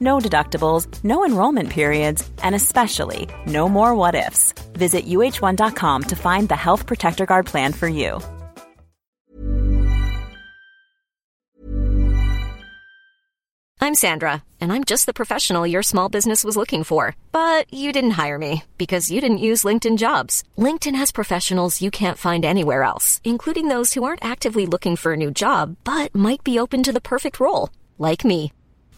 No deductibles, no enrollment periods, and especially no more what ifs. Visit uh1.com to find the Health Protector Guard plan for you. I'm Sandra, and I'm just the professional your small business was looking for. But you didn't hire me because you didn't use LinkedIn jobs. LinkedIn has professionals you can't find anywhere else, including those who aren't actively looking for a new job but might be open to the perfect role, like me.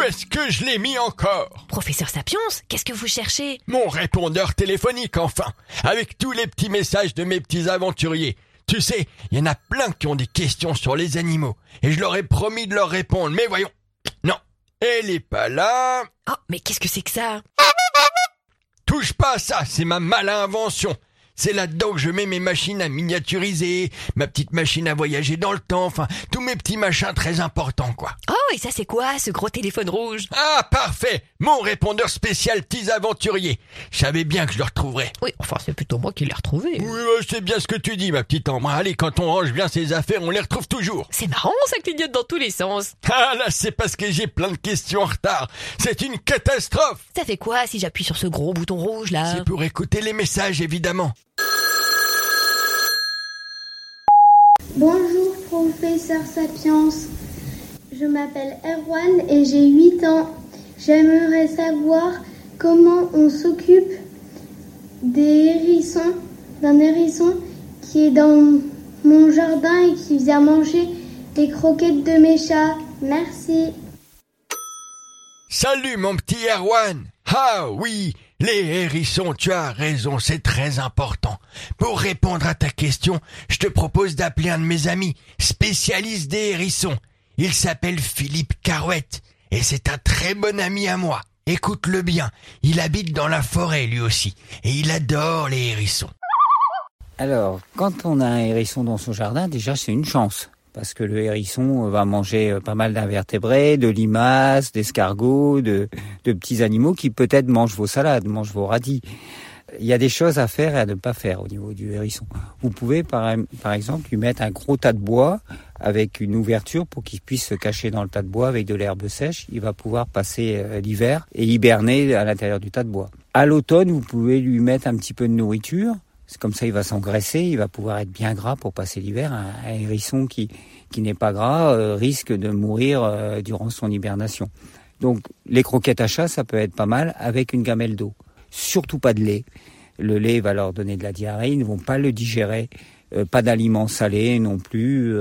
Où est-ce que je l'ai mis encore? Professeur Sapiens, qu'est-ce que vous cherchez? Mon répondeur téléphonique, enfin, avec tous les petits messages de mes petits aventuriers. Tu sais, il y en a plein qui ont des questions sur les animaux, et je leur ai promis de leur répondre, mais voyons. Non, elle est pas là. Oh, mais qu'est-ce que c'est que ça? Touche pas à ça, c'est ma malin invention. C'est là-dedans que je mets mes machines à miniaturiser, ma petite machine à voyager dans le temps, enfin, tous mes petits machins très importants, quoi. Oh, et ça c'est quoi, ce gros téléphone rouge? Ah, parfait Mon répondeur spécial petits aventuriers. Je savais bien que je le retrouverais. Oui, enfin c'est plutôt moi qui l'ai retrouvé. Oui, ouais, c'est bien ce que tu dis, ma petite Ambre. Allez, quand on range bien ses affaires, on les retrouve toujours. C'est marrant, ça clignote dans tous les sens. Ah là, c'est parce que j'ai plein de questions en retard. C'est une catastrophe. Ça fait quoi si j'appuie sur ce gros bouton rouge là? C'est pour écouter les messages, évidemment. Bonjour professeur Sapiens, je m'appelle Erwan et j'ai 8 ans. J'aimerais savoir comment on s'occupe des hérissons, d'un hérisson qui est dans mon jardin et qui vient manger les croquettes de mes chats. Merci. Salut mon petit Erwan. Ah oui, les hérissons, tu as raison, c'est très important. Pour répondre à ta question, je te propose d'appeler un de mes amis, spécialiste des hérissons. Il s'appelle Philippe Carouette, et c'est un très bon ami à moi. Écoute-le bien, il habite dans la forêt lui aussi, et il adore les hérissons. Alors, quand on a un hérisson dans son jardin, déjà c'est une chance. Parce que le hérisson va manger euh, pas mal d'invertébrés, de limaces, d'escargots, de, petits animaux qui peut-être mangent vos salades, mangent vos radis. Il y a des choses à faire et à ne pas faire au niveau du hérisson. Vous pouvez par, par exemple lui mettre un gros tas de bois avec une ouverture pour qu'il puisse se cacher dans le tas de bois avec de l'herbe sèche. Il va pouvoir passer euh, l'hiver et hiberner à l'intérieur du tas de bois. À l'automne, vous pouvez lui mettre un petit peu de nourriture. Comme ça, il va s'engraisser, il va pouvoir être bien gras pour passer l'hiver. Un, hérisson qui, qui n'est pas gras euh, risque de mourir euh, durant son hibernation. Donc, les croquettes à chat, ça peut être pas mal avec une gamelle d'eau. Surtout pas de lait. Le lait va leur donner de la diarrhée, ils ne vont pas le digérer. Euh, pas d'aliments salés non plus.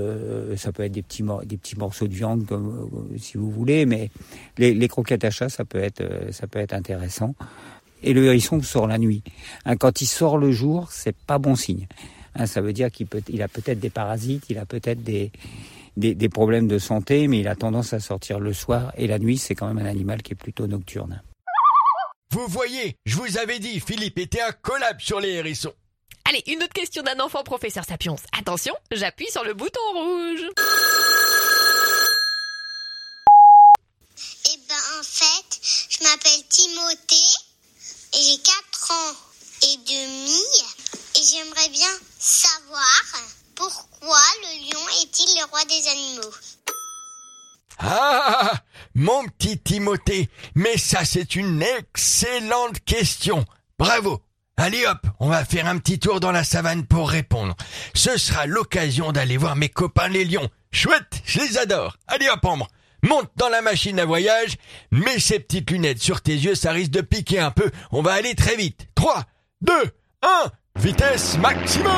ça peut être des petits, des petits morceaux de viande comme si vous voulez, mais les, les croquettes à chat, ça peut être, ça peut être intéressant. Et le hérisson sort la nuit. Hein, quand il sort le jour, c'est pas bon signe. Hein, ça veut dire qu'il peut, il a peut-être des parasites, il a peut-être des, des, des problèmes de santé, mais il a tendance à sortir le soir et la nuit, c'est quand même un animal qui est plutôt nocturne. Vous voyez, je vous avais dit, Philippe était un collab sur les hérissons. Allez, une autre question d'un enfant, professeur Sapiens. Attention, j'appuie sur le bouton rouge. Eh ben en fait, m'appelle Timothée et j'ai 4 ans et demi et j'aimerais bien savoir pourquoi le lion est-il le roi des animaux. Ah, mon petit Timothée, mais ça c'est une excellente question. Bravo. Allez hop, on va faire un petit tour dans la savane pour répondre. Ce sera l'occasion d'aller voir mes copains les lions. Chouette, je les adore. Allez hop, Ambre. Monte dans la machine à voyage, mets ces petites lunettes sur tes yeux, ça risque de piquer un peu. On va aller très vite. 3, 2, 1, vitesse maximum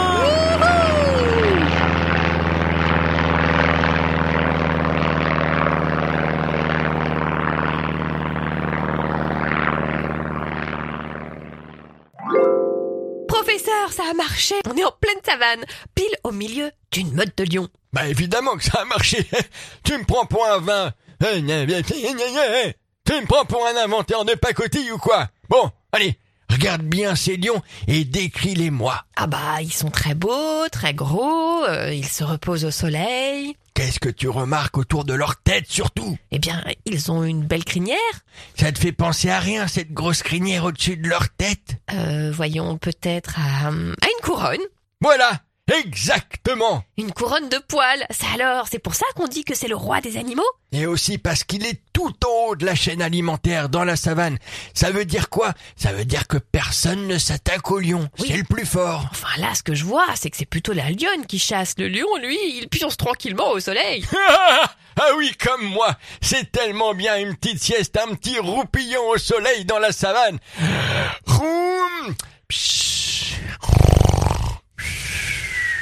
Professeur, ça a marché. On est en pleine savane, pile au milieu d'une meute de lions. Bah évidemment que ça a marché. tu me prends pour un vin. Tu me prends pour un inventeur de pacotille ou quoi? Bon, allez, regarde bien ces lions et décris-les-moi. Ah bah, ils sont très beaux, très gros, euh, ils se reposent au soleil. Qu'est-ce que tu remarques autour de leur tête surtout? Eh bien, ils ont une belle crinière. Ça te fait penser à rien cette grosse crinière au-dessus de leur tête? Euh, voyons peut-être à, à une couronne. Voilà, exactement. Une couronne de poils. Ça alors, c'est pour ça qu'on dit que c'est le roi des animaux? Et aussi parce qu'il est tout en haut de la chaîne alimentaire dans la savane. Ça veut dire quoi? Ça veut dire que personne ne s'attaque au lion. Oui. C'est le plus fort. Enfin là, ce que je vois, c'est que c'est plutôt la lionne qui chasse. Le lion, lui, il pionce tranquillement au soleil. ah oui, comme moi. C'est tellement bien une petite sieste, un petit roupillon au soleil dans la savane. Roum.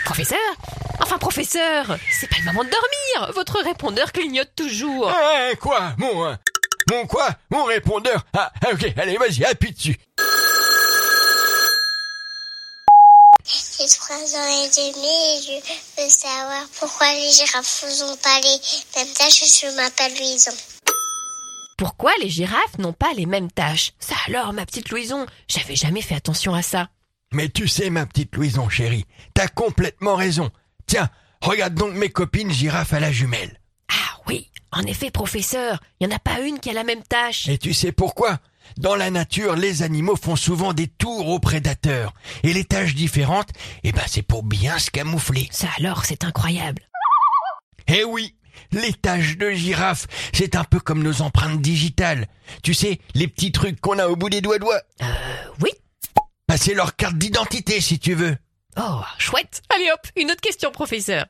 Professeur Enfin, professeur C'est pas le moment de dormir Votre répondeur clignote toujours. Ah, quoi Mon hein Mon quoi Mon répondeur ah, ah, ok, allez, vas-y, appuie dessus. J'ai 3 ans et demi et je veux savoir pourquoi les girafes n'ont pas les mêmes tâches. Je m'appelle Louison. Pourquoi les girafes n'ont pas les mêmes tâches Ça alors, ma petite Louison, j'avais jamais fait attention à ça. Mais tu sais, ma petite Louison chérie, t'as complètement raison. Tiens, regarde donc mes copines girafes à la jumelle. Ah oui, en effet, professeur, il n'y en a pas une qui a la même tâche. Et tu sais pourquoi? Dans la nature, les animaux font souvent des tours aux prédateurs. Et les tâches différentes, eh ben c'est pour bien se camoufler. Ça alors, c'est incroyable. Eh oui, les taches de girafe, c'est un peu comme nos empreintes digitales. Tu sais, les petits trucs qu'on a au bout des doigts doigts. Euh, oui C'est leur carte d'identité, si tu veux. Oh, chouette Allez hop, une autre question, professeur.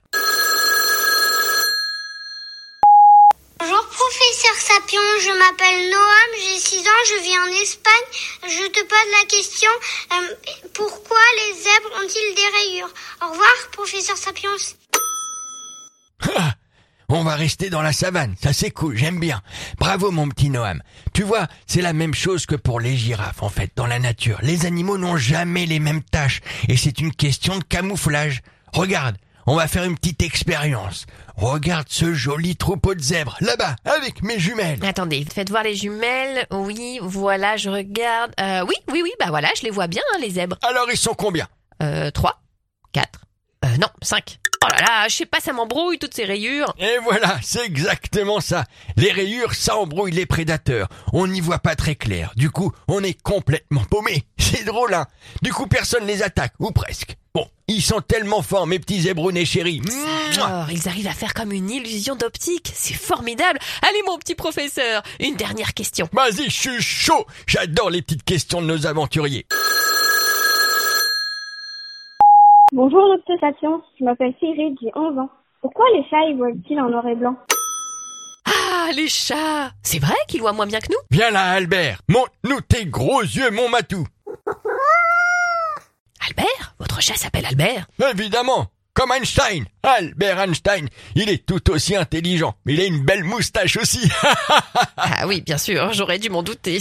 Bonjour professeur Sapion, je m'appelle Noam, j'ai 6 ans, je vis en Espagne. Je te pose la question, euh, pourquoi les zèbres ont-ils des rayures? Au revoir professeur Sapiens. On va rester dans la savane, ça c'est cool, j'aime bien. Bravo mon petit Noam. Tu vois, c'est la même chose que pour les girafes en fait, dans la nature. Les animaux n'ont jamais les mêmes tâches et c'est une question de camouflage. Regarde, on va faire une petite expérience. Regarde ce joli troupeau de zèbres, là-bas, avec mes jumelles. Attendez, faites voir les jumelles. Oui, voilà, je regarde. Euh, oui, oui, oui, bah voilà, je les vois bien, hein, les zèbres. Alors ils sont combien? Euh, 3, 4, euh, non, 5. Là je sais pas, ça m'embrouille toutes ces rayures. Et voilà, c'est exactement ça. Les rayures, ça embrouille les prédateurs. On n'y voit pas très clair. Du coup, on est complètement paumé. C'est drôle, hein Du coup, personne les attaque, ou presque. Bon, ils sont tellement forts, mes petits zébrounets chéris. Alors, ils arrivent à faire comme une illusion d'optique. C'est formidable. Allez, mon petit professeur, une dernière question. Vas-y, je suis chaud. J'adore les petites questions de nos aventuriers. Bonjour Docteur Sapiens, je m'appelle Cyril, j'ai 11 ans. Pourquoi les chats ils volent-ils en noir et blanc? Ah, les chats C'est vrai qu'ils voient moins bien que nous? Viens là, Albert. Montre-nous tes gros yeux, mon matou. Albert? Votre chat s'appelle Albert? Évidemment. Comme Einstein. Albert Einstein. Il est tout aussi intelligent. Mais il a une belle moustache aussi. Ah oui, bien sûr, j'aurais dû m'en douter.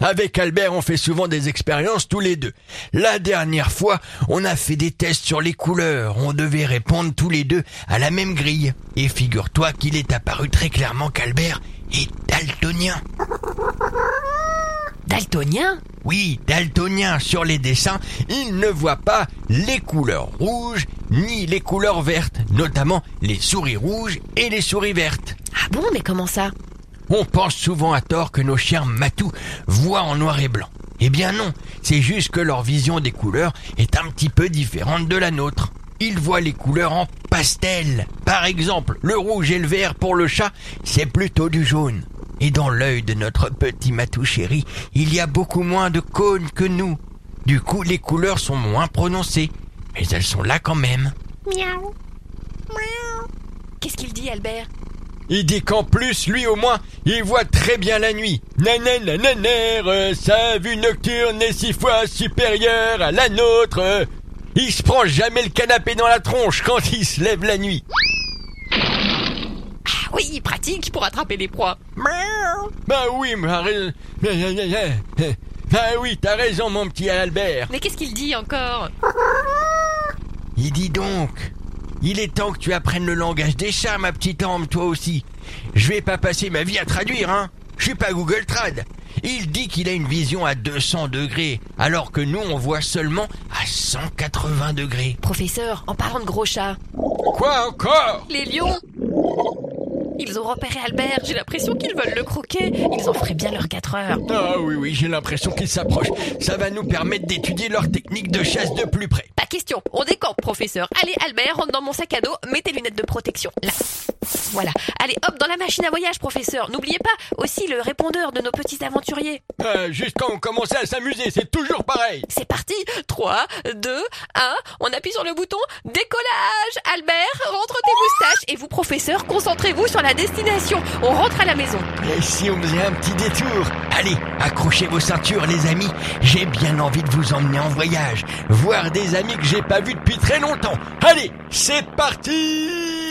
Avec Albert, on fait souvent des expériences tous les deux. La dernière fois, on a fait des tests sur les couleurs. On devait répondre tous les deux à la même grille. Et figure-toi qu'il est apparu très clairement qu'Albert est daltonien. Daltonien? Oui, daltonien sur les dessins, il ne voit pas les couleurs rouges ni les couleurs vertes, notamment les souris rouges et les souris vertes. Ah bon, mais comment ça? On pense souvent à tort que nos chiens matous voient en noir et blanc. Eh bien non, c'est juste que leur vision des couleurs est un petit peu différente de la nôtre. Ils voient les couleurs en pastel. Par exemple, le rouge et le vert pour le chat, c'est plutôt du jaune. Et dans l'œil de notre petit matou chéri, il y a beaucoup moins de cônes que nous. Du coup, les couleurs sont moins prononcées. Mais elles sont là quand même. Miaou. Miaou. Qu'est-ce qu'il dit, Albert? Il dit qu'en plus, lui au moins, il voit très bien la nuit. Nananananer, sa vue nocturne est six fois supérieure à la nôtre. Il se prend jamais le canapé dans la tronche quand il se lève la nuit. Ah oui, pratique pour attraper les proies. Bah oui, mais raison. Bah oui, t'as raison, mon petit Albert. Mais qu'est-ce qu'il dit encore? Il dit donc. Il est temps que tu apprennes le langage des chats, ma petite âme, toi aussi. Je vais pas passer ma vie à traduire, hein. Je suis pas Google Trad. Il dit qu'il a une vision à 200 degrés, alors que nous on voit seulement à 180 degrés. Professeur, en parlant de gros chats. Quoi encore? Les lions Ils ont repéré Albert, j'ai l'impression qu'ils veulent le croquer. Ils en feraient bien leurs 4 heures. Ah oui, oui, j'ai l'impression qu'ils s'approchent. Ça va nous permettre d'étudier leur technique de chasse de plus près. Question, on décampe, professeur. Allez, Albert, rentre dans mon sac à dos, mets tes lunettes de protection. Là. Voilà. Allez, hop, dans la machine à voyage, professeur. N'oubliez pas aussi le répondeur de nos petits aventuriers. Euh, juste quand on commençait à s'amuser, c'est toujours pareil. C'est parti 3, 2, 1, on appuie sur le bouton décollage Albert, rentre tes moustaches et vous, professeur, concentrez-vous sur la destination. On rentre à la maison. Et si on faisait un petit détour? Allez, accrochez vos ceintures, les amis. J'ai bien envie de vous emmener en voyage, voir des amis que j'ai pas vus depuis très longtemps. Allez, c'est parti